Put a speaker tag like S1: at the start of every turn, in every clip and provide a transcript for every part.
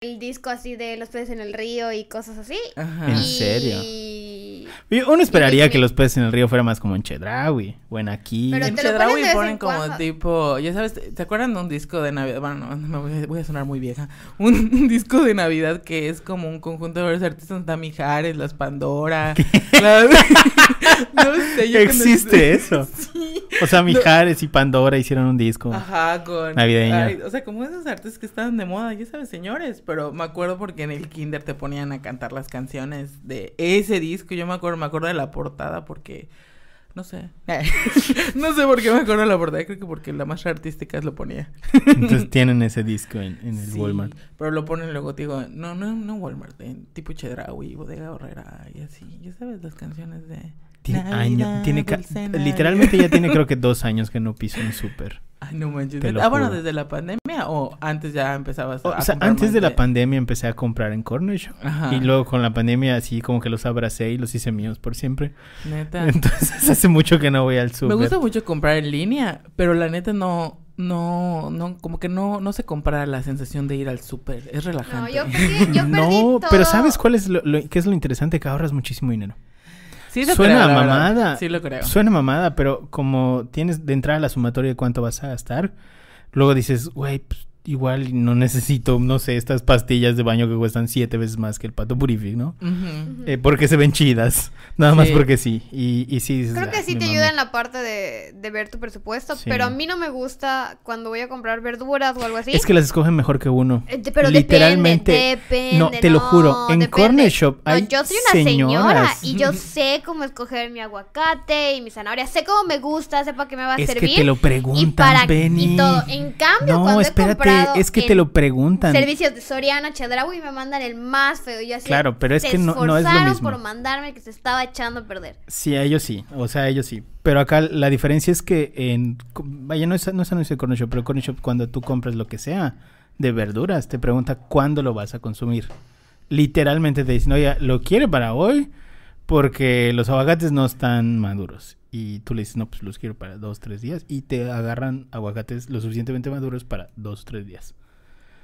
S1: el disco así de Los peces en el río y cosas así.
S2: Ajá.
S3: ¿En
S1: y...
S3: serio? Uno esperaría que los peces en el río fuera más como en Chedraui o en aquí.
S1: Pero
S2: En Chedraui
S1: ponen
S2: como
S1: cuando.
S2: tipo, ya sabes, ¿te acuerdan de un disco de Navidad? Bueno, no, me voy, a, voy a sonar muy vieja. Un, un disco de Navidad que es como un conjunto de varios artistas, está Mijares, las Pandora. las- no sé, yo
S3: Existe
S2: cuando-
S3: eso. O sea, Mijares y Pandora hicieron un disco.
S2: Ajá, con...
S3: Navideño.
S2: ay, o sea, como esos artistas que estaban de moda, ya sabes, señores. Pero me acuerdo porque en el kinder te ponían a cantar las canciones de ese disco. Yo me acuerdo, me acuerdo de la portada porque... No sé. no sé por qué me acuerdo de la portada. Creo que porque la más artística lo ponía.
S3: Entonces tienen ese disco en, en el
S2: Sí,
S3: Walmart.
S2: Pero lo ponen luego, digo, no, no, no Walmart, en tipo Chedraui, Bodega Horrera y así. Ya sabes, las canciones de...
S3: Tiene
S2: Navidad,
S3: años, tiene literalmente ya tiene creo que dos años que no piso un súper.
S2: Ay, no manches.
S3: Te lo
S2: Ah, bueno, desde la pandemia o antes ya empezabas a
S3: O sea,
S2: comprar
S3: antes de la pandemia empecé a comprar en Corner Shop.
S2: Ajá.
S3: Y luego con la pandemia así como que los abracé y los hice míos por siempre.
S2: Neta.
S3: Entonces hace mucho que no voy al
S2: Me
S3: súper.
S2: gusta mucho comprar en línea, pero la neta no, no, no, como que no, no se compara la sensación de ir al súper. Es
S1: No,
S2: relajante.
S1: yo perdí, yo perdí
S3: No,
S1: todo.
S3: pero ¿sabes cuál es lo, lo- qué es lo interesante? Que ahorras muchísimo dinero.
S2: Sí lo
S3: Suena
S2: creo, la verdad.
S3: mamada.
S2: Sí lo creo.
S3: Suena mamada, pero como tienes de entrada la sumatoria de cuánto vas a gastar, luego dices, güey, pues, igual no necesito, no sé, estas pastillas de baño que cuestan siete veces más que el pato purific, ¿no? Eh, porque se ven chidas. Nada más porque sí. Y, y sí
S1: Creo que
S3: "Ah,
S1: sí te
S3: mamé".
S1: ayuda en la parte de, de ver tu presupuesto,
S3: Sí.
S1: pero a mí no me gusta cuando voy a comprar verduras o algo así.
S3: Es que las escogen mejor que uno.
S1: Eh, pero
S3: Literalmente.
S1: depende, depende,
S3: no, te lo juro. En
S1: depende.
S3: Corner Shop
S1: No,
S3: hay
S1: yo soy una señora
S3: señoras.
S1: y yo sé cómo escoger mi aguacate y mi zanahoria. Sé cómo me gusta, sé para qué me va a
S3: Es
S1: servir.
S3: que te lo
S1: y
S3: preguntan,
S1: para
S3: Benny.
S1: y todo. En cambio,
S3: No,
S1: cuando he
S3: espérate, es que te lo preguntan.
S1: Servicios de Soriana, Chedraui me mandan el más feo. Y yo así,
S3: Claro, pero es que no- no es lo mismo.
S1: por mandarme que se estaba echando a perder.
S3: Sí, a ellos sí. O sea, a ellos sí. Pero acá la diferencia es que en... Vaya, no es, no es anuncio de Corner Shop, pero Corner Shop cuando tú compras lo que sea de verduras, te pregunta cuándo lo vas a consumir. Literalmente te dicen, oye, ¿lo quiere para hoy? Porque los aguacates no están maduros. Y tú le dices, no, pues los quiero para dos, tres días. Y te agarran aguacates lo suficientemente maduros para dos, tres días.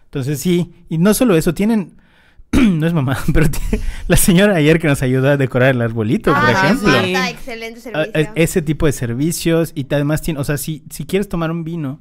S3: Entonces sí, y no solo eso, tienen... no es mamá, pero tiene- la señora ayer que nos ayuda a decorar el arbolito, por
S1: Ah,
S3: ejemplo.
S2: sí.
S1: Excelente
S3: Ah,
S1: servicio.
S3: es- ese tipo de servicios y además tiene, o sea, si, si quieres tomar un vino,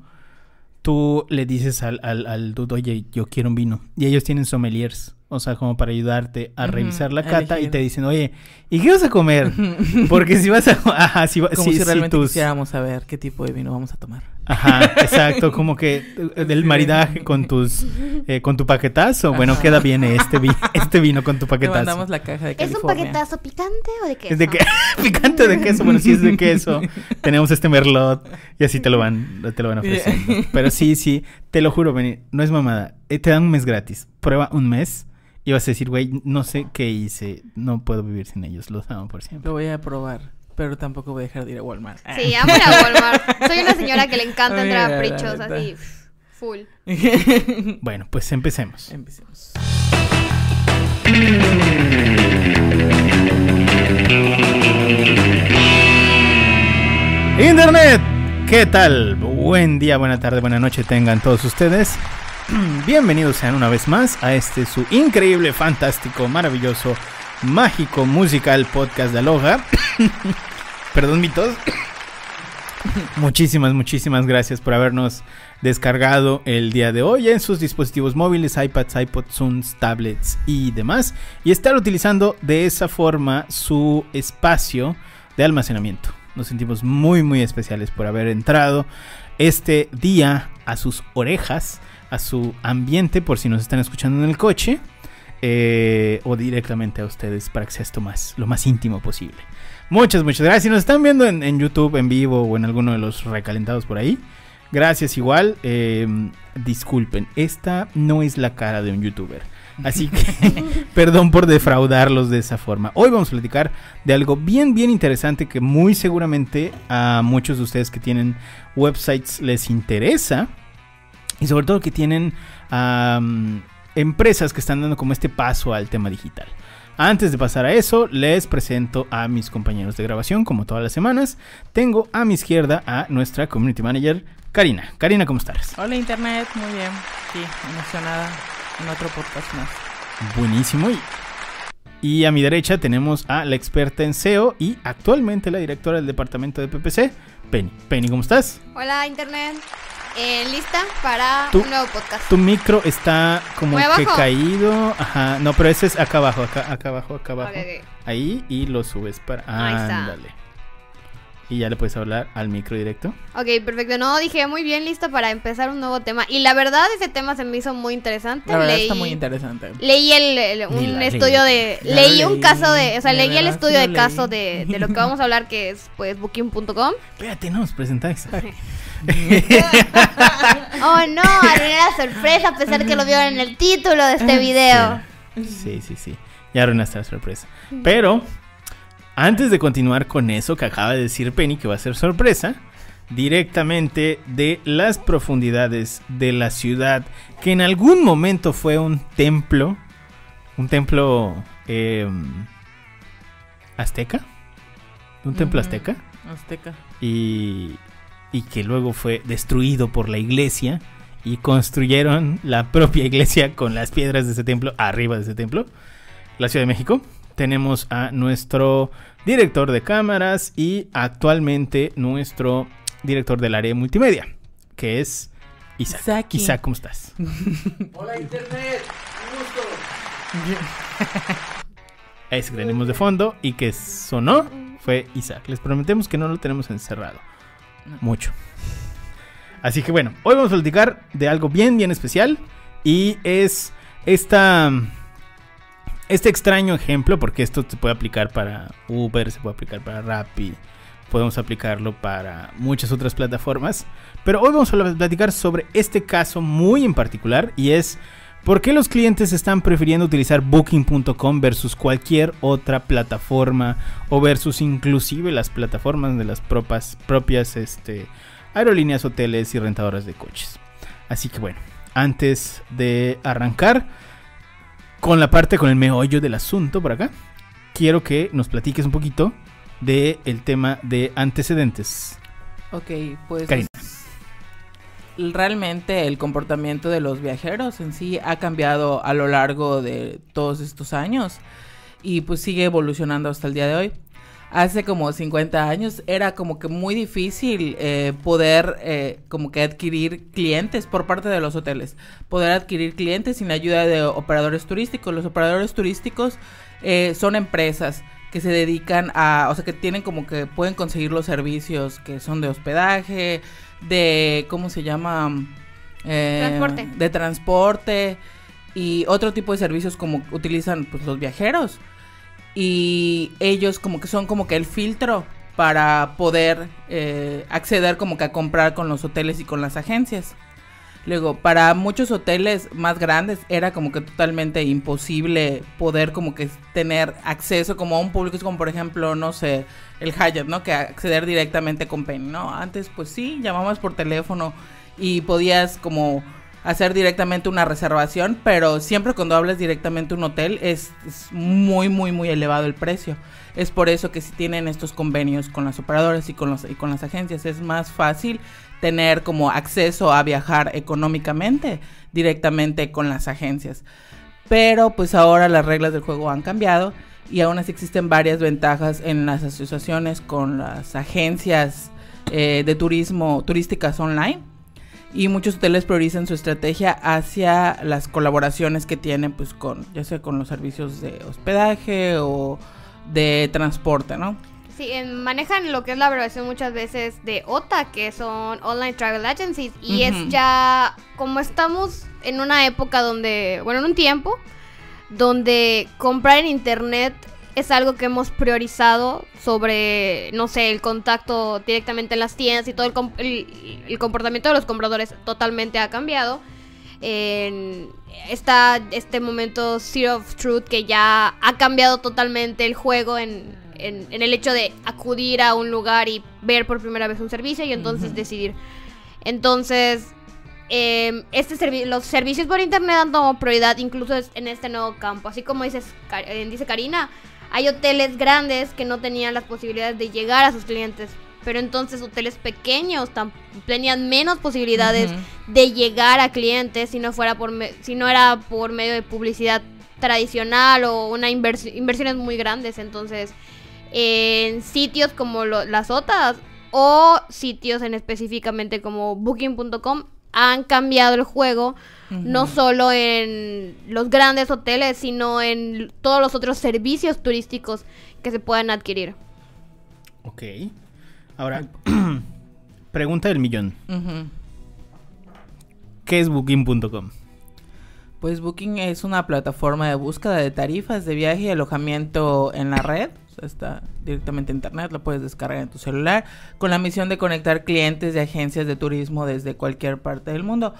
S3: tú le dices al, al, al dude, oye, yo quiero un vino. Y ellos tienen sommeliers, o sea, como para ayudarte a revisar la cata y te dicen, oye, ¿y qué vas a comer? Porque si vas a... Ajá, si, va-
S2: Como
S3: si-
S2: si realmente
S3: tus-
S2: quisiéramos saber qué tipo de vino vamos a tomar.
S3: Ajá, exacto, como que eh, del maridaje con tus eh, con tu paquetazo. Bueno,
S2: Ajá.
S3: queda bien este, vi- este vino con tu
S2: Te
S3: paquetazo.
S2: mandamos la caja de
S1: ¿Es un
S2: California.
S1: paquetazo picante o de qué?
S3: Es de que picante de queso, bueno, si es de queso, tenemos este merlot y así te lo van te lo van ofreciendo. Pero sí, sí, te lo juro, Benny, no es mamada. eh, Te dan un mes gratis. Prueba un mes y vas a decir, güey, no sé qué hice, no puedo vivir sin ellos, los amo por siempre.
S2: Lo voy a probar, pero tampoco voy a dejar de ir a Walmart.
S1: Sí, amo ir a Walmart. Soy una señora que le encanta entrar a prichos así, full.
S3: Bueno, pues empecemos.
S2: Empecemos.
S3: Internet, ¿qué tal? Buen día, buena tarde, buena noche tengan todos ustedes. Bienvenidos sean una vez más a este su increíble, fantástico, maravilloso, mágico, musical podcast de Aloha. Perdón mi tos. Muchísimas, muchísimas gracias por habernos descargado el día de hoy en sus dispositivos móviles, iPads, iPods, Zooms, tablets y demás. Y estar utilizando de esa forma su espacio de almacenamiento. Nos sentimos muy, muy especiales por haber entrado este día a sus orejas, a su ambiente, por si nos están escuchando en el coche. eh, o directamente a ustedes para que sea esto más, lo más íntimo posible. Muchas, muchas gracias. Si nos están viendo en, en YouTube en vivo o en alguno de los recalentados por ahí, gracias igual. eh, disculpen, esta no es la cara de un youtuber. Así que perdón por defraudarlos de esa forma. Hoy vamos a platicar de algo bien, bien interesante que muy seguramente a muchos de ustedes que tienen websites les interesa. Y sobre todo que tienen empresas que están dando como este paso al tema digital. Antes de pasar a eso, les presento a mis compañeros de grabación, como todas las semanas. Tengo a mi izquierda a nuestra community manager, Karina. Karina, ¿cómo estás?
S2: Hola Internet, muy bien. Sí, emocionada. en otro podcast más.
S3: Buenísimo. Y, y a mi derecha tenemos a la experta en SEO y actualmente la directora del departamento de PPC, Penny. Penny, ¿cómo estás?
S1: Hola, Internet. Eh, ¿Lista para un nuevo podcast?
S3: Tu micro está como que
S1: abajo.
S3: caído. Ajá, no, pero ese es acá abajo, acá, acá abajo, acá abajo. Ahí y lo subes para.
S1: Ahí está.
S3: Ándale. Y ya le puedes hablar al micro directo.
S1: Ok, perfecto. No, dije muy bien, lista para empezar un nuevo tema. Y la verdad, ese tema se me hizo muy interesante.
S2: La verdad
S1: leí,
S2: está muy interesante.
S1: leí el, un
S3: la
S1: estudio de... Leí un
S2: leí,
S1: caso de... O sea, leí el estudio de caso de lo que vamos a hablar, que es pues booking.com.
S3: Espérate, no nos presentáis.
S1: Oh no, arruiné la sorpresa a pesar que lo vieron en el título de este video.
S3: Sí, sí, sí. Ya arruinaste la sorpresa. Pero, antes de continuar con eso que acaba de decir Penny, que va a ser sorpresa, directamente de las profundidades de la ciudad, que en algún momento fue un templo, un templo eh, azteca, un templo azteca,
S2: Azteca.
S3: y, y que luego fue destruido por la iglesia y construyeron la propia iglesia con las piedras de ese templo arriba de ese templo. La Ciudad de México. Tenemos a nuestro director de cámaras y actualmente nuestro director del área de multimedia, que es Isaac.
S2: Isaki.
S3: Isaac, ¿cómo estás?
S4: Hola Internet, un gusto.
S3: Ese que tenemos de fondo y que sonó fue Isaac. Les prometemos que no lo tenemos encerrado. Mucho. Así que bueno, hoy vamos a platicar de algo bien, bien especial. Y es esta, este extraño ejemplo, porque esto se puede aplicar para Uber, se puede aplicar para Rappi, podemos aplicarlo para muchas otras plataformas. Pero hoy vamos a platicar sobre este caso muy en particular y es ¿Por qué los clientes están prefiriendo utilizar booking.com versus cualquier otra plataforma o versus inclusive las plataformas de las propias, propias este, aerolíneas, hoteles y rentadoras de coches? Así que bueno, antes de arrancar con la parte, con el meollo del asunto por acá, quiero que nos platiques un poquito del el tema de antecedentes.
S2: Ok, pues
S3: Karina.
S2: Realmente el comportamiento de los viajeros en sí ha cambiado a lo largo de todos estos años y pues sigue evolucionando hasta el día de hoy. Hace como 50 años era como que muy difícil eh, poder eh, como que adquirir clientes por parte de los hoteles, poder adquirir clientes sin ayuda de operadores turísticos. Los operadores turísticos eh, son empresas que se dedican a, o sea, que tienen como que pueden conseguir los servicios que son de hospedaje, de, ¿cómo se llama? Eh,
S1: Transporte.
S2: De transporte y otro tipo de servicios como utilizan pues, los viajeros. Y ellos como que son como que el filtro para poder eh, acceder como que a comprar con los hoteles y con las agencias. Luego, para muchos hoteles más grandes era como que totalmente imposible poder como que tener acceso como a un público, es como por ejemplo, no sé, el Hyatt, ¿no? Que acceder directamente con Penny, ¿no? Antes pues sí, llamabas por teléfono y podías como hacer directamente una reservación, pero siempre cuando hablas directamente un hotel es, es muy, muy, muy elevado el precio. Es por eso que si tienen estos convenios con las operadoras y con, los, y con las agencias es más fácil tener como acceso a viajar económicamente directamente con las agencias. Pero pues ahora las reglas del juego han cambiado y aún así existen varias ventajas en las asociaciones con las agencias eh, de turismo turísticas online y muchos hoteles priorizan su estrategia hacia las colaboraciones que tienen pues con ya sea con los servicios de hospedaje o de transporte, ¿no?
S1: Sí, manejan lo que es la abreviación muchas veces de OTA, que son Online Travel Agencies. Y es ya, como estamos en una época donde, bueno, en un tiempo, donde comprar en Internet es algo que hemos priorizado sobre, no sé, el contacto directamente en las tiendas y todo el, com- el- el comportamiento de los compradores totalmente ha cambiado. Está este momento Zero of Truth que ya ha cambiado totalmente el juego en, en- en el hecho de acudir a un lugar y ver por primera vez un servicio y entonces decidir. Entonces, eh, este servi- los servicios por internet han tomado prioridad incluso en este nuevo campo. Así como dices, eh, dice Karina, hay hoteles grandes que no tenían las posibilidades de llegar a sus clientes Pero entonces hoteles pequeños tenían menos posibilidades de llegar a clientes si no fuera por me- si no era por medio de publicidad tradicional o una invers- inversiones muy grandes. Entonces, en sitios como las otras o sitios en específicamente como booking.com han cambiado el juego no solo en los grandes hoteles, sino en todos los otros servicios turísticos que se puedan adquirir.
S3: Ok. Ahora, pregunta del millón. ¿Qué es booking.com?
S2: Pues Booking es una plataforma de búsqueda de tarifas de viaje y alojamiento en la red. Está directamente en internet, lo puedes descargar en tu celular, con la misión de conectar clientes de agencias de turismo desde cualquier parte del mundo.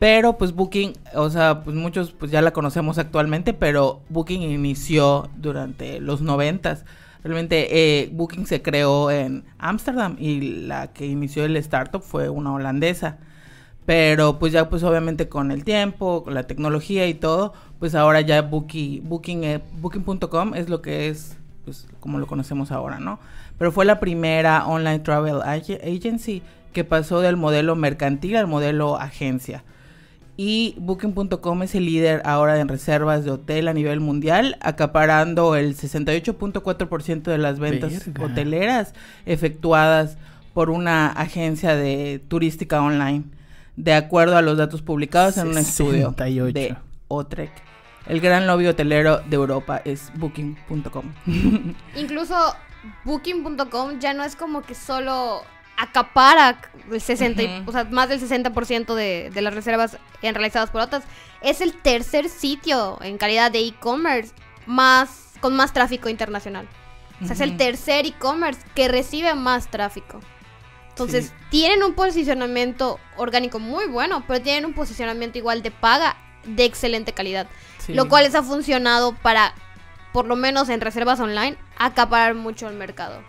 S2: Pero pues Booking, o sea, pues muchos pues ya la conocemos actualmente, pero Booking inició durante los noventas. Realmente eh, Booking se creó en Ámsterdam y la que inició el startup fue una holandesa. Pero pues ya pues obviamente con el tiempo, con la tecnología y todo, pues ahora ya Booking, Booking, eh, Booking.com es lo que es, pues como lo conocemos ahora, ¿no? Pero fue la primera online travel ag- agency que pasó del modelo mercantil al modelo agencia. Y Booking.com es el líder ahora en reservas de hotel a nivel mundial, acaparando el 68.4% de las ventas
S3: Verga.
S2: hoteleras efectuadas por una agencia de turística online, de acuerdo a los datos publicados en un estudio
S3: 68.
S2: de Otrek. El gran lobby hotelero de Europa es Booking.com.
S1: Incluso booking.com ya no es como que solo acapara el 60, y-
S2: Ujú.
S1: o sea, más del 60% de, de las reservas en realizadas por otras. Es el tercer sitio en calidad de e-commerce más con más tráfico internacional. O sea, es el tercer e-commerce que recibe más tráfico. Entonces,
S2: Sí.
S1: tienen un posicionamiento orgánico muy bueno, pero tienen un posicionamiento igual de paga de excelente calidad. Lo cual les ha funcionado para, por lo menos en reservas online, acaparar mucho el mercado.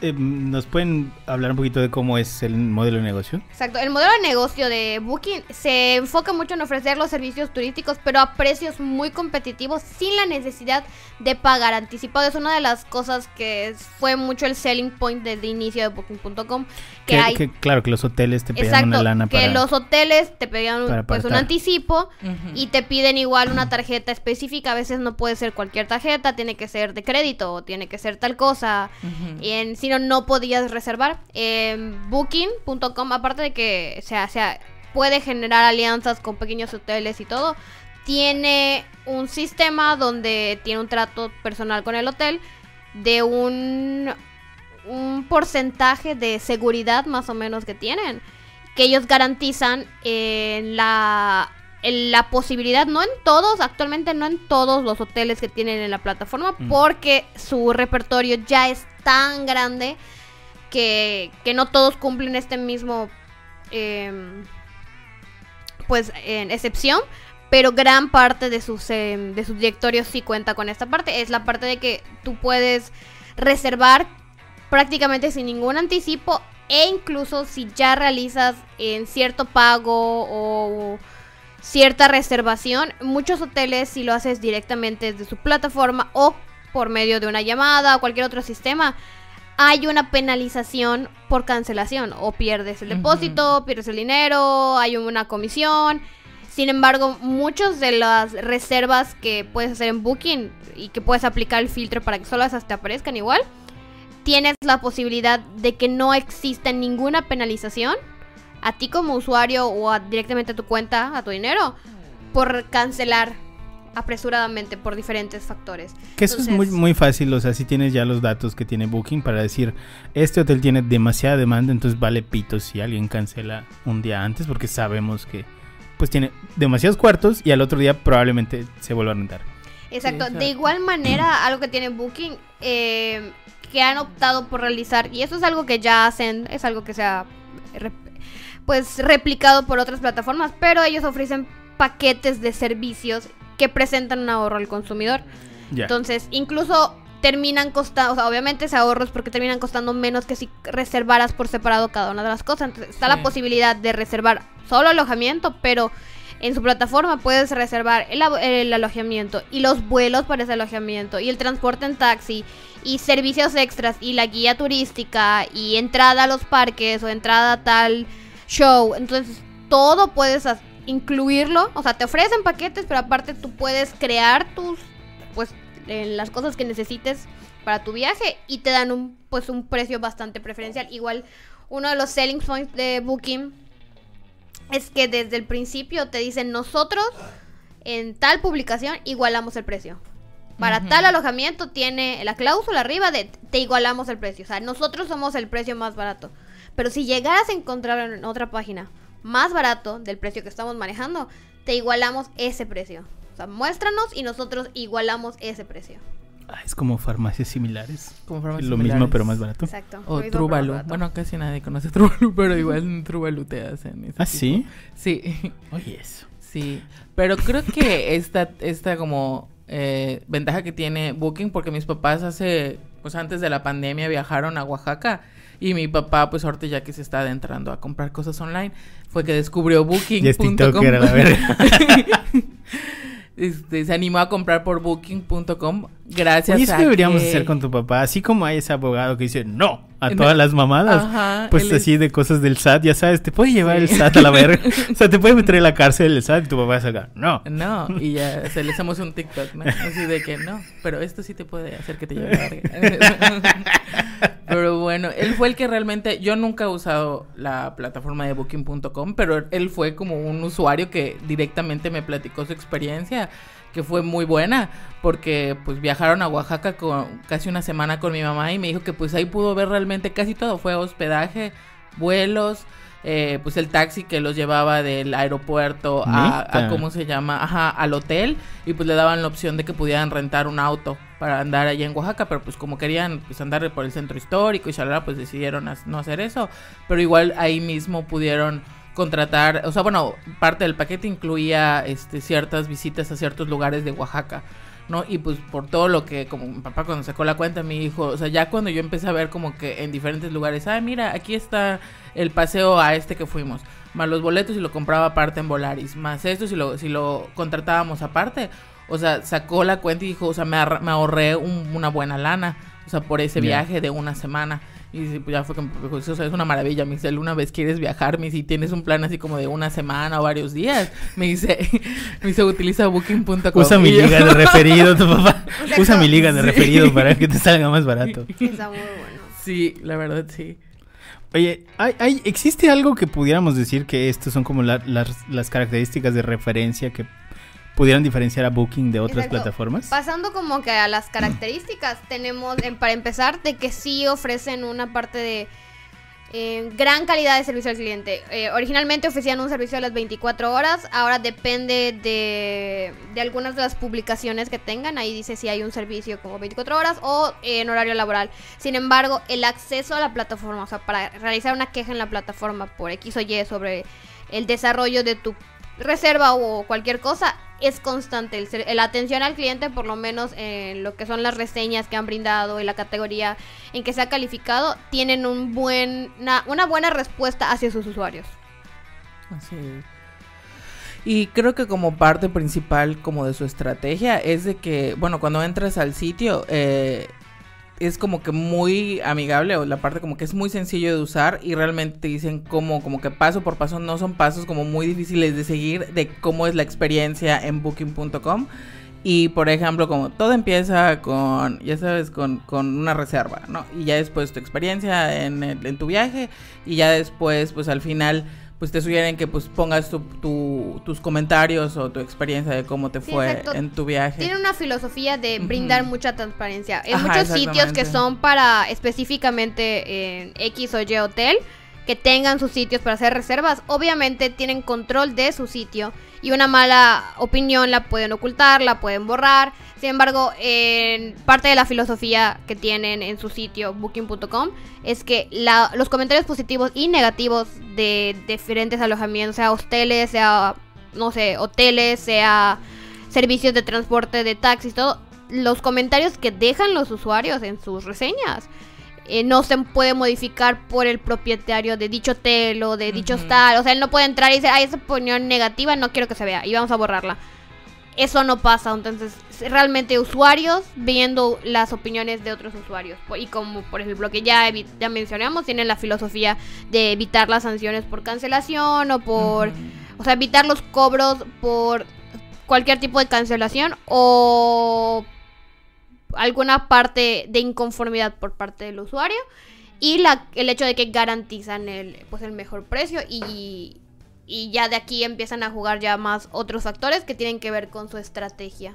S3: Eh, ¿Nos pueden hablar un poquito de cómo es el modelo de negocio?
S1: Exacto. El modelo de negocio de Booking se enfoca mucho en ofrecer los servicios turísticos, pero a precios muy competitivos, sin la necesidad de pagar anticipado. Es una de las cosas que fue mucho el selling point desde el inicio de Booking.com. Que,
S3: Que,
S1: hay.
S3: que, claro, que los hoteles te
S1: Exacto,
S3: una lana
S1: que
S3: para...
S1: los hoteles te
S3: para
S1: pues un anticipo y te piden igual una tarjeta específica. A veces no puede ser cualquier tarjeta, tiene que ser de crédito o tiene que ser tal cosa. Y en, si no, no podías reservar. En Booking.com, aparte de que o sea, puede generar alianzas con pequeños hoteles y todo, tiene un sistema donde tiene un trato personal con el hotel de un, porcentaje de seguridad más o menos que tienen. Que ellos garantizan en la, la posibilidad, no en todos, actualmente no en todos los hoteles que tienen en la plataforma,
S3: Mm.
S1: porque su repertorio ya es tan grande que, que no todos cumplen este mismo em, pues en excepción pero gran parte de sus em, de sus directorios sí cuenta con esta parte es la parte de que tú puedes reservar prácticamente sin ningún anticipo e incluso si ya realizas en cierto pago o cierta reservación muchos hoteles si lo haces directamente desde su plataforma o por medio de una llamada o cualquier otro sistema hay una penalización por cancelación. O pierdes el depósito, pierdes el dinero, hay una comisión. Sin embargo, muchas de las reservas que puedes hacer en Booking y que puedes aplicar el filtro para que solo esas te aparezcan igual, tienes la posibilidad de que no exista ninguna penalización a ti como usuario o a- directamente a tu cuenta, a tu dinero, por cancelar apresuradamente por diferentes factores.
S3: Que eso es muy, muy fácil, o sea, si tienes ya los datos que tiene Booking para decir, este hotel tiene demasiada demanda, entonces vale pito si alguien cancela un día antes, porque sabemos que pues tiene demasiados cuartos y al otro día probablemente se vuelva a rentar.
S1: Exacto. De igual manera, algo que tiene Booking, eh, que han optado por realizar, y eso es algo que ya hacen, es algo que se ha pues replicado por otras plataformas, pero ellos ofrecen paquetes de servicios que presentan un ahorro al consumidor. Entonces, incluso terminan costando, o sea, obviamente ese ahorro es porque terminan costando menos que si reservaras por separado cada una de las cosas. Entonces, está
S2: Sí.
S1: la posibilidad de reservar solo alojamiento, pero En su plataforma puedes reservar el, el alojamiento y los vuelos para ese alojamiento y el transporte en taxi y servicios extras y la guía turística y entrada a los parques o entrada a tal show. Entonces todo puedes incluirlo. O sea, te ofrecen paquetes, pero aparte tú puedes crear tus, pues, eh, las cosas que necesites para tu viaje y te dan un, pues, un precio bastante preferencial. Igual uno de los selling points de Booking es que desde el principio te dicen nosotros en tal publicación igualamos el precio. Para tal alojamiento tiene la cláusula arriba de te igualamos el precio. O sea, nosotros somos el precio más barato. Pero si llegaras a encontrar en otra página más barato del precio que estamos manejando, te igualamos ese precio. O sea, muéstranos y nosotros igualamos ese precio.
S3: Ah, es como farmacias similares.
S2: Como farmacias
S3: Lo mismo, pero más barato.
S1: Exacto.
S2: O Truvalu. Bueno, casi nadie conoce Truvalu, pero igual en Truvalu te hacen ese
S3: ¿Ah,
S2: tipo.
S3: sí?
S2: Sí,
S3: Oye, eso.
S2: sí. Pero creo que esta, esta como eh, ventaja que tiene Booking, porque mis papás hace, pues antes de la pandemia viajaron a Oaxaca. Y mi papá, pues ahorita ya que se está adentrando a comprar cosas online, fue que descubrió Booking.
S3: Ya es TikToker, a.
S2: Este, se animó a comprar por booking.com gracias
S3: Oye, eso
S2: a
S3: deberíamos
S2: que-
S3: hacer con tu papá. Así como hay ese abogado que dice no a
S2: No.
S3: todas las mamadas.
S2: Ajá,
S3: pues
S2: él es-
S3: así de cosas del SAT, ya sabes, te puede llevar el
S2: Sí.
S3: SAT a la verga. o sea, te puede meter en la cárcel el SAT y tu papá saca. No.
S2: No, y ya se le hacemos un TikTok, ¿no? Así de que no, pero esto sí te puede hacer que te lleve la verga. Pero bueno, él fue el que realmente, yo nunca he usado la plataforma de booking.com, pero él fue como un usuario que directamente me platicó su experiencia, que fue muy buena, porque pues viajaron a Oaxaca con casi una semana con mi mamá y me dijo que pues ahí pudo ver realmente casi todo, fue hospedaje, vuelos, eh, pues el taxi que los llevaba del aeropuerto a, a cómo se llama, ajá, al hotel y pues le daban la opción de que pudieran rentar un auto para andar allá en Oaxaca, pero pues como querían pues andar por el centro histórico y shalala, pues decidieron no hacer eso, pero igual ahí mismo pudieron contratar, o sea, bueno, parte del paquete incluía este ciertas visitas a ciertos lugares de Oaxaca. ¿no? Y pues por todo lo que, como mi papá cuando sacó la cuenta, mi hijo, o sea, ya cuando yo empecé a ver como que en diferentes lugares, ah, mira, aquí está el paseo a este que fuimos, más los boletos y lo compraba aparte en Volaris, más esto si lo, si lo contratábamos aparte, o sea, sacó la cuenta y dijo, o sea, me, me ahorré un- una buena lana, o sea, por ese viaje de una semana. Y pues ya fue que me dijo, o sea, es una maravilla. Me dice, ¿alguna vez quieres viajar? Me dice, si tienes un plan así como de una semana o varios días. Me dice, me dice, utiliza booking.com.
S3: Usa mi liga de referido, tu papá. Usa mi liga de
S2: Sí.
S3: referido para que te salga más barato.
S1: Está muy bueno.
S2: Sí, la verdad, sí.
S3: Oye, ¿hay, hay- existe algo que pudiéramos decir que estos son como la- las, las características de referencia que pudieran diferenciar a Booking de otras
S1: Exacto.
S3: plataformas?
S1: Pasando como que a las características, tenemos en- para empezar de que sí ofrecen una parte de eh, gran calidad de servicio al cliente. Eh, originalmente ofrecían un servicio a las 24 horas, ahora depende de, de algunas de las publicaciones que tengan, ahí dice si hay un servicio como 24 horas o eh, en horario laboral. Sin embargo, el acceso a la plataforma, o sea, para realizar una queja en la plataforma por X o Y sobre el desarrollo de tu reserva o cualquier cosa es constante. La atención al cliente, por lo menos en lo que son las reseñas que han brindado y la categoría en que se ha calificado, tienen una buena respuesta hacia sus usuarios.
S2: Así es. Y creo que como parte principal como de su estrategia es de que, bueno, cuando entras al sitio, eh, es como que muy amigable o la parte como que es muy sencillo de usar y realmente te dicen como, como que paso por paso no son pasos como muy difíciles de seguir de cómo es la experiencia en booking.com y por ejemplo como todo empieza con ya sabes con, con una reserva no y ya después tu experiencia en, en tu viaje y ya después pues al final pues te sugieren que pues pongas tu, tu- tus comentarios o tu experiencia de cómo te
S1: Sí,
S2: fue
S1: exacto.
S2: en tu viaje
S1: Tiene una filosofía de brindar mucha transparencia. En
S2: Ajá,
S1: muchos sitios que son para específicamente en X o Y hotel, que tengan sus sitios para hacer reservas, obviamente tienen control de su sitio y una mala opinión la pueden ocultar, la pueden borrar. Sin embargo, en parte de la filosofía que tienen en su sitio booking.com es que la- los comentarios positivos y negativos de diferentes alojamientos, sea hosteles, sea, no sé, hoteles, sea servicios de transporte, de taxis, todo, los comentarios que dejan los usuarios en sus reseñas eh, no se puede modificar por el propietario de dicho hotel o de dicho hostal. O sea, él no puede entrar y decir, ay, esa opinión negativa no quiero que se vea y vamos a borrarla. Eso no pasa, entonces es realmente usuarios viendo las opiniones de otros usuarios. Y como por ejemplo que ya, ya mencionamos, tienen la filosofía de evitar las sanciones por cancelación o por... O sea, evitar los cobros por cualquier tipo de cancelación o alguna parte de inconformidad por parte del usuario y la, el hecho de que garantizan el, pues el mejor precio y, y ya de aquí empiezan a jugar ya más otros factores que tienen que ver con su estrategia.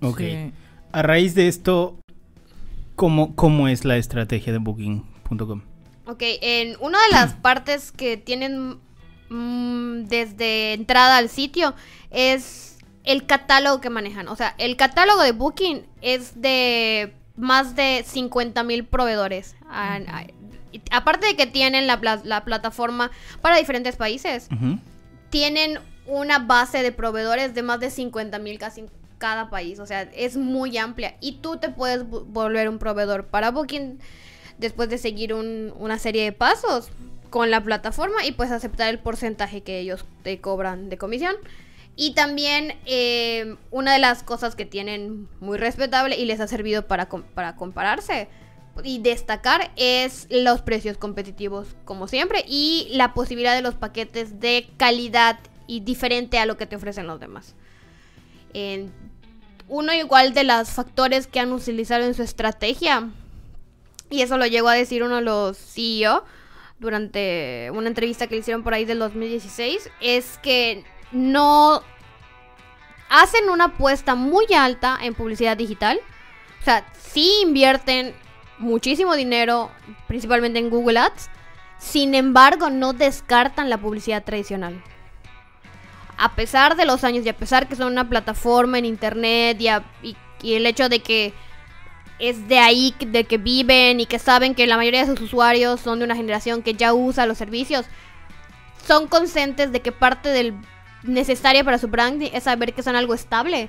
S3: Ok.
S2: Sí.
S3: A raíz de esto, ¿cómo, cómo es la estrategia de Booking.com?
S1: Ok, en una de las partes que tienen mm, desde entrada al sitio es el catálogo que manejan. O sea, el catálogo de Booking es de más de 50 mil proveedores. Aparte de que tienen la, pla- la plataforma para diferentes países, tienen una base de proveedores de más de 50 mil casi en cada país. O sea, es muy amplia. Y tú te puedes vo- volver un proveedor para Booking después de seguir un- una serie de pasos con la plataforma y pues aceptar el porcentaje que ellos te cobran de comisión. Y también eh, una de las cosas que tienen muy respetable y les ha servido para, com- para compararse y destacar es los precios competitivos como siempre y la posibilidad de los paquetes de calidad y diferente a lo que te ofrecen los demás. Uno igual de los factores que han utilizado en su estrategia y eso lo llegó a decir uno de los CEO durante una entrevista que le hicieron por ahí del 2016, es que no hacen una apuesta muy alta en publicidad digital. O sea, sí invierten muchísimo dinero, principalmente en Google Ads. Sin embargo, no descartan la publicidad tradicional. A pesar de los años y a pesar que son una plataforma en internet y, y- el hecho de que es de ahí de que viven y que saben que la mayoría de sus usuarios son de una generación que ya usa los servicios, son conscientes de que parte del necesaria para su branding es saber que son algo estable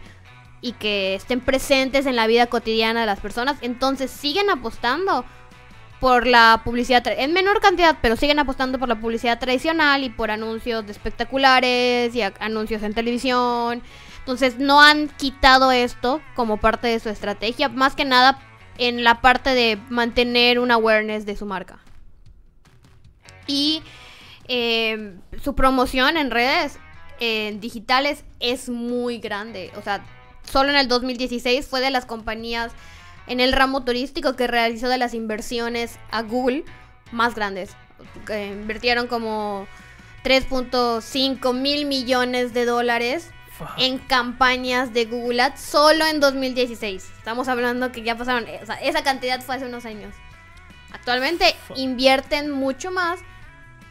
S1: y que estén presentes en la vida cotidiana de las personas. Entonces siguen apostando por la publicidad en menor cantidad, pero siguen apostando por la publicidad tradicional y por anuncios de espectaculares y anuncios en televisión. Entonces no han quitado esto como parte de su estrategia, más que nada en la parte de mantener un awareness de su marca. Y eh, su promoción en redes eh, digitales es muy grande. O sea, solo en el 2016 fue de las compañías en el ramo turístico que realizó de las inversiones a Google más grandes. Que invirtieron como 3.5 mil millones de dólares en campañas de Google Ads solo en 2016. Estamos hablando que ya pasaron, o sea, esa cantidad fue hace unos años. Actualmente invierten mucho más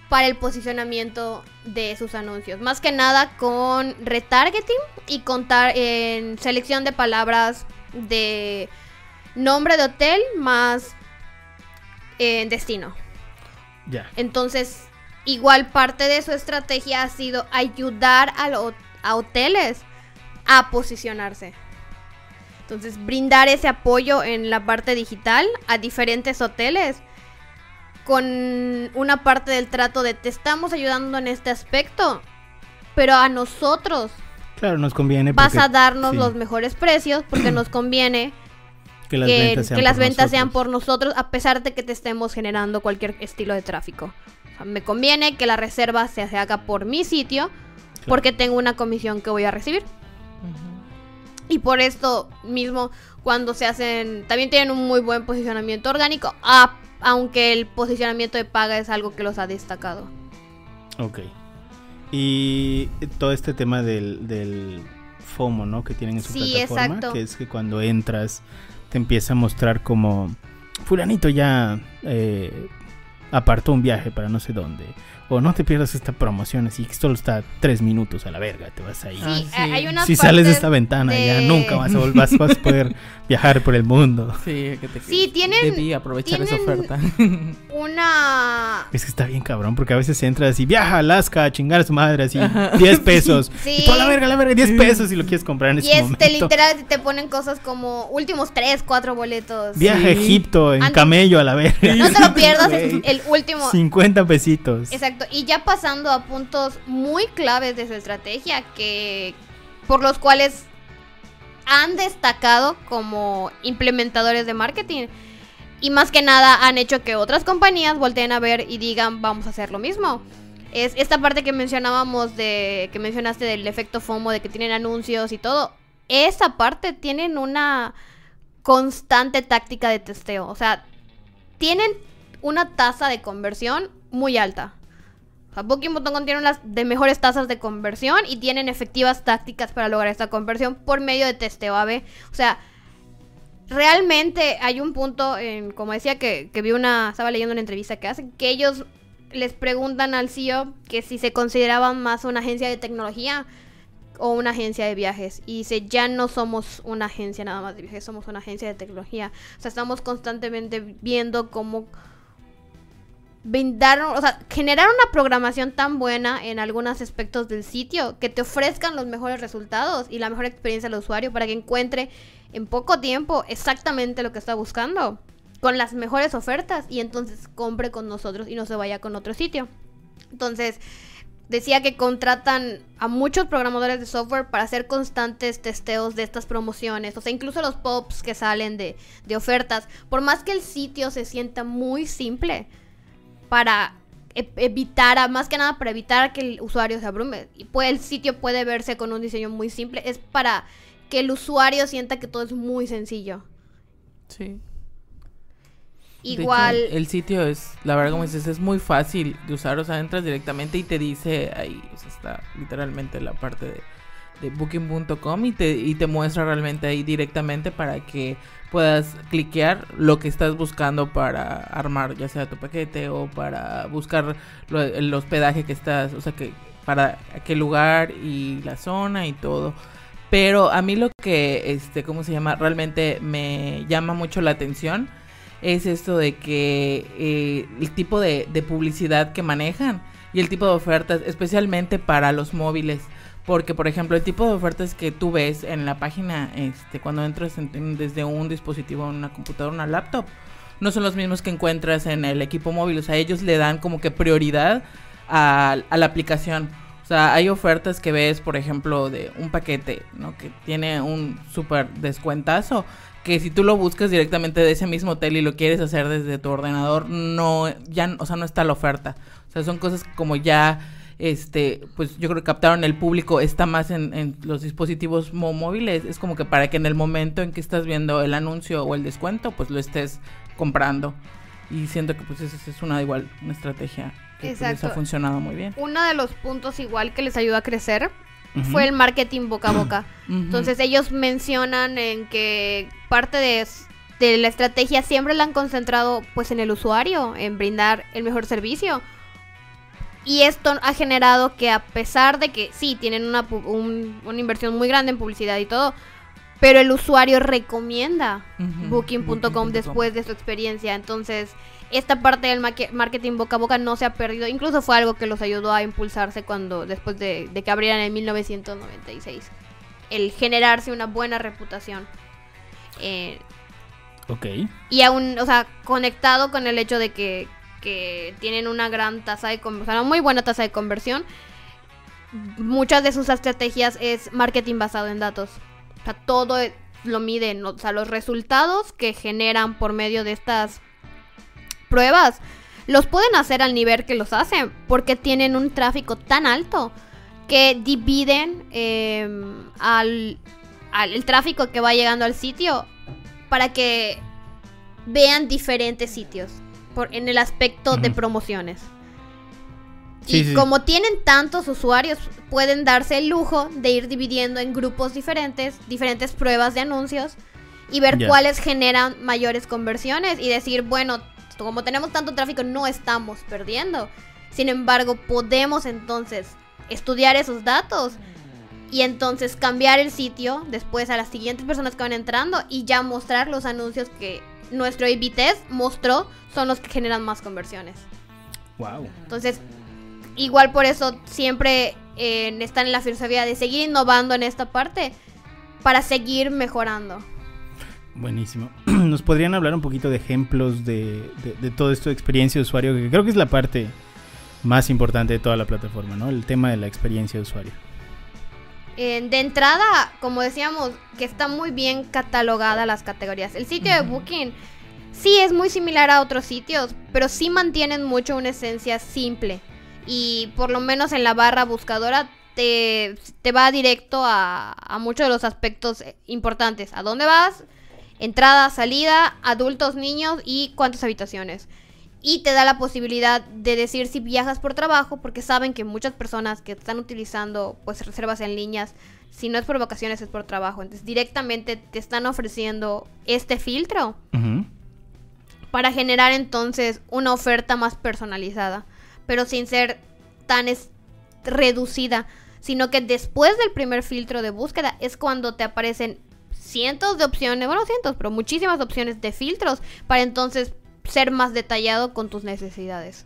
S1: para el posicionamiento de sus anuncios. Más que nada con retargeting y contar en selección de palabras de nombre de hotel más eh, destino.
S3: Ya.
S1: Entonces, igual parte de su estrategia ha sido ayudar a, lo- a hoteles a posicionarse. Entonces, brindar ese apoyo en la parte digital a diferentes hoteles con una parte del trato de te estamos ayudando en este aspecto, pero a nosotros
S3: Claro, nos conviene.
S1: vas
S3: porque-
S1: a darnos
S3: sí,
S1: los mejores precios porque nos conviene
S3: que las
S1: que,
S3: ventas sean,
S1: que las
S3: por
S1: ventas sean
S3: nosotros.
S1: por nosotros a pesar de que te estemos generando cualquier estilo de tráfico. O sea, me conviene que la reserva se haga por mi sitio porque tengo una comisión que voy a recibir. Y por esto mismo, cuando se hacen, también tienen un muy buen posicionamiento orgánico, a- aunque el posicionamiento de paga es algo que los ha destacado.
S3: Ok. Y todo este tema del, del FOMO, ¿no? Que tienen en su
S1: Sí,
S3: plataforma.
S1: exacto.
S3: Que es que cuando entras te empieza a mostrar como... Fulanito ya eh, apartó un viaje para no sé dónde. O no te pierdas esta promoción, así que solo está tres minutos a la verga, te vas ahí.
S1: Sí,
S2: Ah, sí.
S1: hay unas
S3: si sales de esta ventana ya nunca vas a, vas, vas a poder viajar por el mundo.
S2: Sí, que te
S1: Sí, tienen-
S2: Debí aprovechar esa oferta.
S1: Una...
S3: Es que está bien cabrón, porque a veces entras y viaja a Alaska a chingar a su madre así, 10 pesos.
S1: Sí.
S3: Y tú a la verga, a la verga, 10 pesos y lo quieres comprar en
S1: Y
S3: ese
S1: este
S3: momento.
S1: literal te ponen cosas como últimos tres, cuatro boletos.
S3: Viaja a. Egipto en
S1: Antes-
S3: camello a la verga.
S1: No te lo pierdas,
S2: Güey.
S1: es el último.
S3: 50 pesitos.
S1: Exacto. Y ya pasando a puntos muy claves de su estrategia que por los cuales han destacado como implementadores de marketing. Y más que nada han hecho que otras compañías volteen a ver y digan, vamos a hacer lo mismo. Es esta parte que mencionábamos de que mencionaste del efecto FOMO de que tienen anuncios y todo. Esa parte tienen una constante táctica de testeo, o sea, tienen una tasa de conversión muy alta. O sea, Booking.com tiene unas de mejores tasas de conversión y tienen efectivas tácticas para lograr esta conversión por medio de testeo AB. O sea, realmente hay un punto, en, como decía que, que vi una, estaba leyendo una entrevista que hacen, que ellos les preguntan al CEO que si se consideraban más una agencia de tecnología o una agencia de viajes. Y dice, ya no somos una agencia nada más de viajes, somos una agencia de tecnología. O sea, estamos constantemente viendo cómo brindar, o sea, generar una programación tan buena en algunos aspectos del sitio que te ofrezcan los mejores resultados y la mejor experiencia al usuario para que encuentre en poco tiempo exactamente lo que está buscando con las mejores ofertas y entonces compre con nosotros y no se vaya con otro sitio. Entonces, decía que contratan a muchos programadores de software para hacer constantes testeos de estas promociones, o sea, incluso los pops que salen de, de ofertas, por más que el sitio se sienta muy simple, para e- evitar, más que nada para evitar que el usuario se abrume. Y el sitio puede verse con un diseño muy simple, es para que el usuario sienta que todo es muy sencillo.
S2: Sí.
S1: Igual,
S2: hecho, el sitio es, la verdad, como dices, es muy fácil de usar. O sea, entras directamente y te dice ahí, o sea, está literalmente la parte de, de booking.com y te, y te muestra realmente ahí directamente para que puedas cliquear lo que estás buscando para armar, ya sea tu paquete o para buscar el hospedaje que estás, o sea, que para qué lugar y la zona y todo. Pero a mí lo que, este, ¿cómo se llama? Realmente me llama mucho la atención es esto de que eh, el tipo de publicidad que manejan y el tipo de ofertas, especialmente para los móviles. Porque, por ejemplo, el tipo de ofertas que tú ves en la página, este, cuando entras en- en- desde un dispositivo, una computadora, una laptop, no son los mismos que encuentras en el equipo móvil. O sea, ellos le dan como que prioridad a, a la aplicación. O sea, hay ofertas que ves, por ejemplo, de un paquete, ¿no? Que tiene un súper descuentazo. Que si tú lo buscas directamente de ese mismo hotel y lo quieres hacer desde tu ordenador, no, ya, o sea, no está la oferta. O sea, son cosas como ya, este, pues yo creo que captaron el público, está más en, en los dispositivos móviles. Es como que para que en el momento en que estás viendo el anuncio o el descuento, pues lo estés comprando. Y siento que pues esa es una igual, una estrategia que pues, les ha funcionado muy bien.
S1: uno de los puntos igual que les ayudó a crecer fue el marketing boca a boca. Entonces ellos mencionan en que parte de, de la estrategia siempre la han concentrado pues en el usuario, en brindar el mejor servicio. Y esto ha generado que a pesar de que sí, tienen una, un- una inversión muy grande en publicidad y todo, pero el usuario recomienda Booking.com después de su experiencia. Entonces, esta parte del marketing boca a boca no se ha perdido. Incluso fue algo que los ayudó a impulsarse cuando después de, de que abrieran en 1996. El generarse una buena reputación. Eh,
S3: Ok.
S1: y aún, o sea, conectado con el hecho de que, que tienen una gran tasa de conversión, una muy buena tasa de conversión. Muchas de sus estrategias es marketing basado en datos. O sea, todo e- lo miden, o sea, los resultados que generan por medio de estas pruebas los pueden hacer al nivel que los hacen, porque tienen un tráfico tan alto que dividen al, al el tráfico que va llegando al sitio para que vean diferentes sitios por, en el aspecto de promociones.
S3: Sí,
S1: y
S3: sí.
S1: como tienen tantos usuarios, pueden darse el lujo de ir dividiendo en grupos diferentes, diferentes pruebas de anuncios y ver cuáles generan mayores conversiones y decir, bueno, Como tenemos tanto tráfico, no estamos perdiendo. Sin embargo, podemos entonces estudiar esos datos y entonces cambiar el sitio después a las siguientes personas que van entrando y ya mostrar los anuncios que nuestro A-B test mostró son los que generan más conversiones.
S3: Wow.
S1: Entonces, igual por eso siempre eh, están en la filosofía de seguir innovando en esta parte para seguir mejorando.
S3: Buenísimo. ¿Nos podrían hablar un poquito de ejemplos de, de, de todo esto de experiencia de usuario? Que creo que es la parte más importante de toda la plataforma, ¿no? El tema de la experiencia de usuario.
S1: Eh, de entrada, como decíamos, que está muy bien catalogada las categorías. El sitio de Booking sí es muy similar a otros sitios, pero sí mantienen mucho una esencia simple. Y por lo menos en la barra buscadora te, te va directo a, a muchos de los aspectos eh, importantes. ¿A dónde vas? Entrada, salida, adultos, niños y cuántas habitaciones. Y te da la posibilidad de decir si viajas por trabajo, porque saben que muchas personas que están utilizando pues reservas en líneas, si no es por vacaciones es por trabajo. Entonces directamente te están ofreciendo este filtro para generar entonces una oferta más personalizada, pero sin ser tan es- reducida, sino que después del primer filtro de búsqueda es cuando te aparecen cientos de opciones, bueno, cientos, pero muchísimas opciones de filtros para entonces ser más detallado con tus necesidades.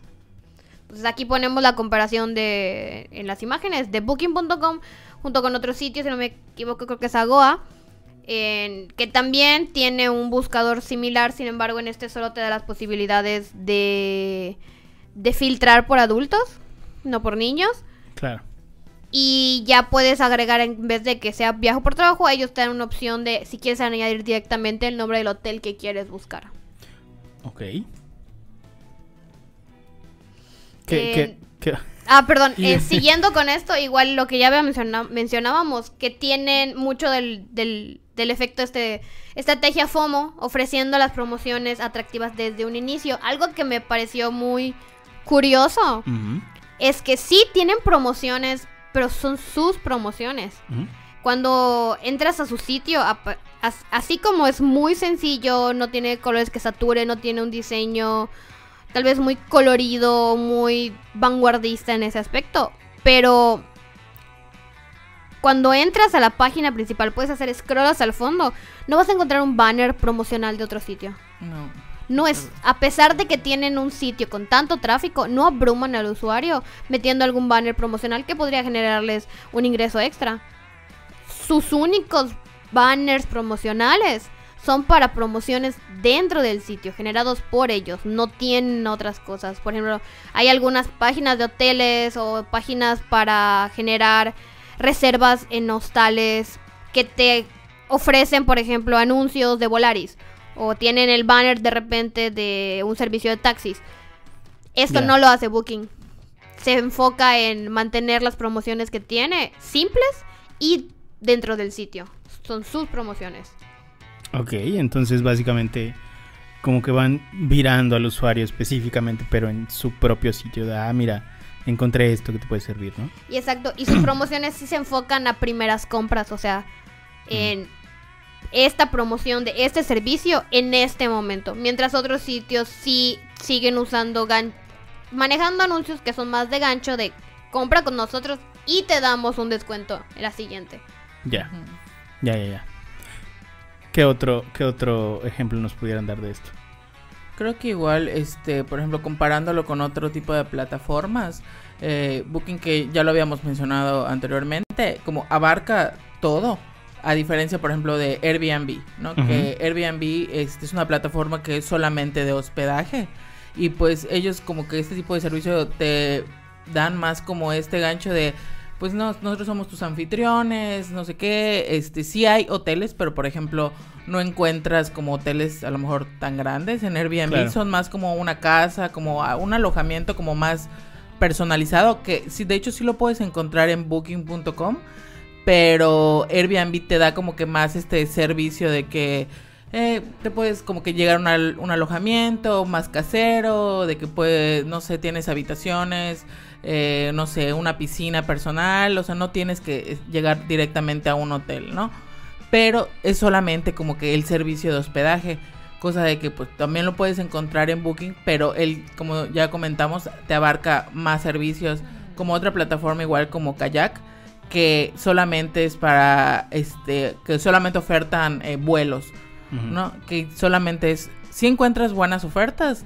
S1: Entonces aquí ponemos la comparación de en las imágenes de booking.com junto con otros sitios, si no me equivoco creo que es Agoa, que también tiene un buscador similar, sin embargo en este solo te da las posibilidades de, de filtrar por adultos, no por niños.
S3: Claro.
S1: Y ya puedes agregar, en vez de que sea viajo por trabajo, ellos te dan una opción de si quieres añadir directamente el nombre del hotel que quieres buscar.
S3: Ok. ¿Qué,
S1: Eh,
S3: qué- qué-
S1: Ah, perdón, eh, siguiendo con esto, igual lo que ya había menciona- mencionábamos, que tienen mucho del, del, del efecto este estrategia FOMO, ofreciendo las promociones atractivas desde un inicio. Algo que me pareció muy curioso es que sí tienen promociones, pero son sus promociones. Cuando entras a su sitio, así como es muy sencillo, no tiene colores que saturen, no tiene un diseño tal vez muy colorido, muy vanguardista en ese aspecto, pero cuando entras a la página principal, puedes hacer scroll hacia el fondo, no vas a encontrar un banner promocional de otro sitio.
S2: No.
S1: No es, a pesar de que tienen un sitio con tanto tráfico, no abruman al usuario metiendo algún banner promocional que podría generarles un ingreso extra. Sus únicos banners promocionales son para promociones dentro del sitio, generados por ellos, no tienen otras cosas. Por ejemplo, hay algunas páginas de hoteles o páginas para generar reservas en hostales que te ofrecen, por ejemplo, anuncios de Volaris o tienen el banner de repente de un servicio de taxis. Esto no lo hace Booking. Se enfoca en mantener las promociones que tiene simples y dentro del sitio. Son sus promociones.
S3: Ok, entonces básicamente como que van virando al usuario específicamente, pero en su propio sitio. De, ah, mira, encontré esto que te puede servir, ¿no?
S1: Y exacto, y sus promociones sí se enfocan a primeras compras, o sea, en esta promoción de este servicio en este momento, mientras otros sitios sí siguen usando gan manejando anuncios que son más de gancho de compra con nosotros y te damos un descuento en la siguiente.
S3: Ya, ya, ya, ya. ¿Qué otro, ¿Qué otro ejemplo nos pudieran dar de esto?
S2: Creo que igual, este, por ejemplo, comparándolo con otro tipo de plataformas, eh, Booking que ya lo habíamos mencionado anteriormente, como abarca todo, a diferencia, por ejemplo, de Airbnb, ¿no? Que Airbnb este, es una plataforma que es solamente de hospedaje y pues ellos como que este tipo de servicio te dan más como este gancho de pues no, nosotros somos tus anfitriones, no sé qué, este sí hay hoteles, pero por ejemplo, no encuentras como hoteles a lo mejor tan grandes en Airbnb,
S3: Claro.
S2: son más como una casa, como un alojamiento como más personalizado que sí de hecho sí lo puedes encontrar en booking.com, pero Airbnb te da como que más este servicio de que eh, te puedes como que llegar a un, al- un alojamiento más casero, de que puedes, no sé, tienes habitaciones, eh, no sé, una piscina personal, o sea, no tienes que eh, llegar directamente a un hotel, ¿no? Pero es solamente como que el servicio de hospedaje. cosa de que pues también lo puedes encontrar en Booking, pero él, como ya comentamos, te abarca más servicios, como otra plataforma igual como Kayak, que solamente es para, este, que solamente ofertan eh, vuelos. ¿no? Que solamente es, si encuentras buenas ofertas,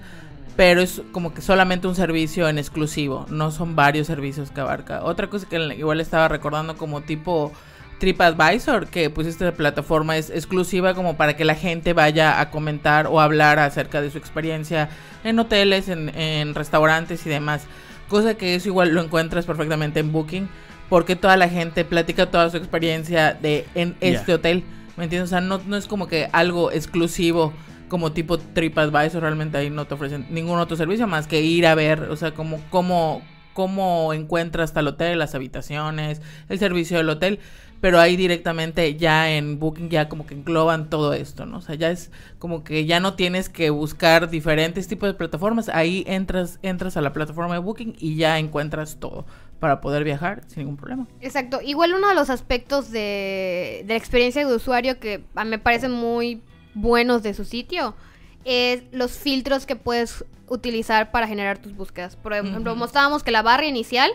S2: pero es como que solamente un servicio en exclusivo, no son varios servicios que abarca. Otra cosa que igual estaba recordando como tipo TripAdvisor, que pues esta plataforma es exclusiva como para que la gente vaya a comentar o hablar acerca de su experiencia en hoteles, en, en restaurantes y demás. Cosa que eso igual lo encuentras perfectamente en Booking, porque toda la gente platica toda su experiencia de en este hotel. ¿Me entiendes? O sea, no, no es como que algo exclusivo como tipo TripAdvisor, realmente ahí no te ofrecen ningún otro servicio más que ir a ver, o sea, como cómo, cómo encuentras tal hotel, las habitaciones, el servicio del hotel, pero ahí directamente ya en Booking ya como que engloban todo esto, ¿no? O sea, ya es como que ya no tienes que buscar diferentes tipos de plataformas, ahí entras, entras a la plataforma de Booking y ya encuentras todo para poder viajar sin ningún problema.
S1: Exacto. Igual uno de los aspectos de, de la experiencia de usuario que me parecen muy buenos de su sitio es los filtros que puedes utilizar para generar tus búsquedas. Por ejemplo, mostrábamos que la barra inicial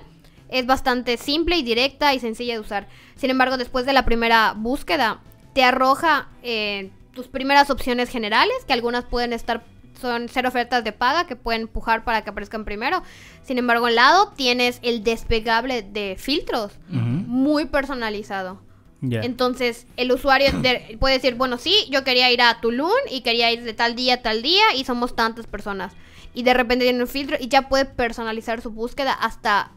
S1: es bastante simple y directa y sencilla de usar. Sin embargo, después de la primera búsqueda, te arroja eh, tus primeras opciones generales, que algunas pueden estar, son ser ofertas de paga que pueden empujar para que aparezcan primero. Sin embargo, al lado tienes el despegable de filtros, muy personalizado. Entonces, el usuario de- puede decir, bueno, sí, yo quería ir a Tulum y quería ir de tal día a tal día y somos tantas personas. Y de repente tiene un filtro y ya puede personalizar su búsqueda hasta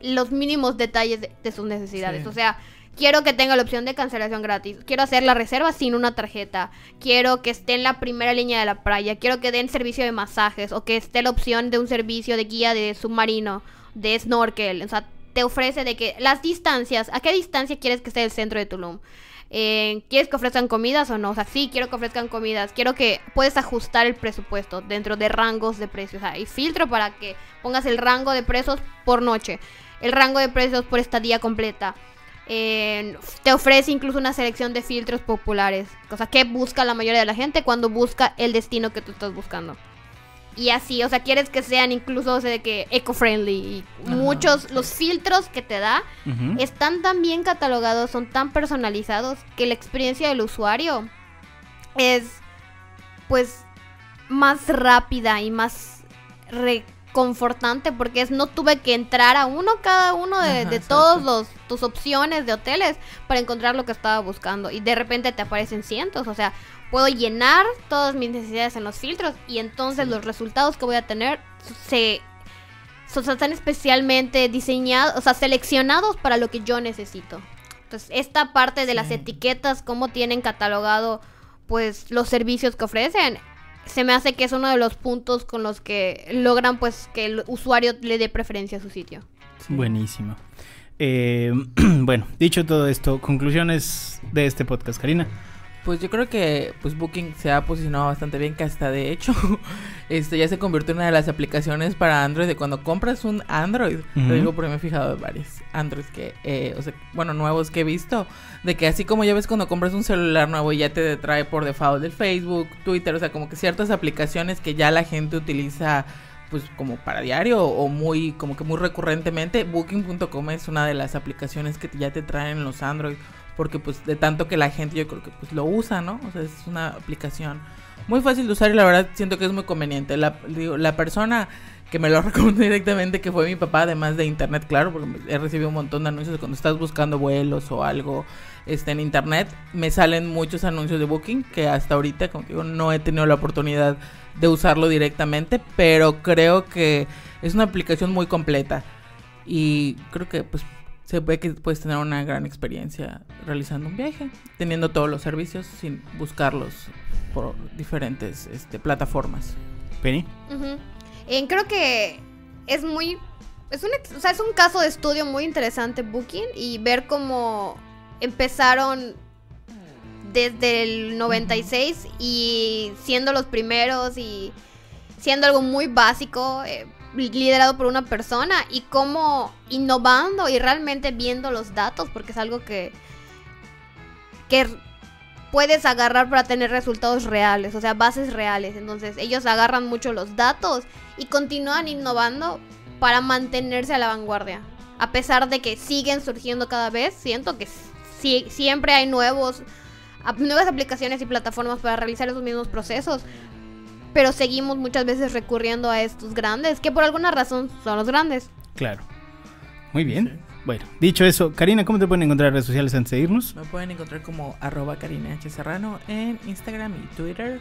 S1: los mínimos detalles de, de sus necesidades.
S2: Sí.
S1: O sea, quiero que tenga la opción de cancelación gratis. Quiero hacer la reserva sin una tarjeta. Quiero que esté en la primera línea de la playa. Quiero que den servicio de masajes o que esté la opción de un servicio de guía de submarino, de snorkel. O sea, te ofrece de que las distancias, ¿a qué distancia quieres que esté el centro de Tulum? Eh, ¿Quieres que ofrezcan comidas o no? O sea, sí, quiero que ofrezcan comidas. Quiero que puedes ajustar el presupuesto dentro de rangos de precios. O sea, hay filtro para que pongas el rango de precios por noche, el rango de precios por estadía completa. Eh, te ofrece incluso una selección de filtros populares. Cosa que busca la mayoría de la gente cuando busca el destino que tú estás buscando. Y así, o sea, quieres que sean incluso o sea, de que eco-friendly. Muchos, los filtros que te da están tan bien catalogados, son tan personalizados que la experiencia del usuario es pues más rápida y más reconfortante porque es no tuve que entrar a uno cada uno de,
S2: Ajá,
S1: de todos los tus opciones de hoteles para encontrar lo que estaba buscando y de repente te aparecen cientos, o sea, puedo llenar todas mis necesidades en los filtros y entonces
S2: Sí.
S1: los resultados que voy a tener se o sea, están especialmente diseñados, o sea, seleccionados para lo que yo necesito. Entonces, esta parte de las etiquetas, cómo tienen catalogado, pues, los servicios que ofrecen, se me hace que es uno de los puntos con los que logran, pues, que el usuario le dé preferencia a su sitio.
S3: Buenísimo. Eh, bueno, dicho todo esto, conclusiones de este podcast, Karina.
S2: Pues yo creo que pues Booking se ha posicionado bastante bien, que hasta de hecho este ya se convirtió en una de las aplicaciones para Android de cuando compras un Android. Lo digo porque me he fijado en varios Androids que, eh, o sea, bueno, nuevos que he visto, de que así como ya ves cuando compras un celular nuevo ya te trae por default el Facebook, Twitter, o sea, como que ciertas aplicaciones que ya la gente utiliza pues como para diario o muy como que muy recurrentemente booking.com es una de las aplicaciones que ya te traen los Android porque pues de tanto que la gente yo creo que pues lo usa, ¿no? O sea, es una aplicación muy fácil de usar y la verdad siento que es muy conveniente. La, la persona que me lo recomendó directamente, que fue mi papá, además de internet, claro, porque he recibido un montón de anuncios cuando estás buscando vuelos o algo este, en internet, me salen muchos anuncios de Booking que hasta ahorita, como digo, no he tenido la oportunidad de usarlo directamente, pero creo que es una aplicación muy completa y creo que pues se ve que puedes tener una gran experiencia realizando un viaje, teniendo todos los servicios sin buscarlos por diferentes este, plataformas.
S3: Penny.
S1: Eh, creo que es muy. Es un, o sea, es un caso de estudio muy interesante, Booking, y ver cómo empezaron desde el 96 y siendo los primeros y siendo algo muy básico, eh, liderado por una persona, y cómo innovando y realmente viendo los datos, porque es algo que. que puedes agarrar para tener resultados reales, o sea, bases reales. Entonces, ellos agarran mucho los datos y continúan innovando para mantenerse a la vanguardia. A pesar de que siguen surgiendo cada vez, siento que si- siempre hay nuevos nuevas aplicaciones y plataformas para realizar esos mismos procesos. Pero seguimos muchas veces recurriendo a estos grandes, que por alguna razón son los grandes.
S3: Claro. Muy bien. Bueno, dicho eso, Karina, ¿cómo te pueden encontrar en redes sociales antes de irnos?
S2: Me pueden encontrar como arroba Karina H. Serrano en Instagram y Twitter.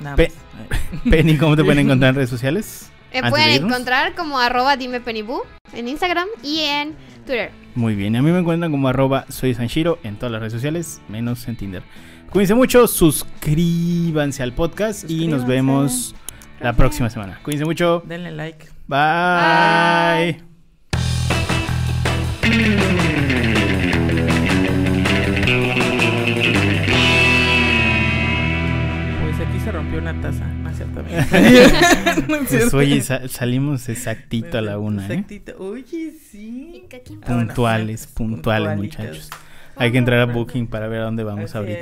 S2: Nada
S3: Pe-
S2: más.
S3: Penny, ¿cómo te pueden encontrar en redes sociales?
S1: Me
S3: Antes de
S1: pueden
S3: irnos.
S1: encontrar como arroba dime en Instagram y en Twitter.
S3: Muy bien, y a mí me encuentran como arroba soy Sanshiro en todas las redes sociales, menos en Tinder. Cuídense mucho, suscríbanse al podcast y nos vemos la próxima semana. Cuídense mucho.
S2: Denle like.
S3: Bye.
S2: Pues aquí se rompió una taza. No es cierto, amigo. No es
S3: Pues oye, sa- salimos exactito a la una, ¿eh?
S2: Exactito. Oye, sí.
S3: Puntuales, puntuales, muchachos. Hay que entrar a Booking para ver a dónde vamos ahorita.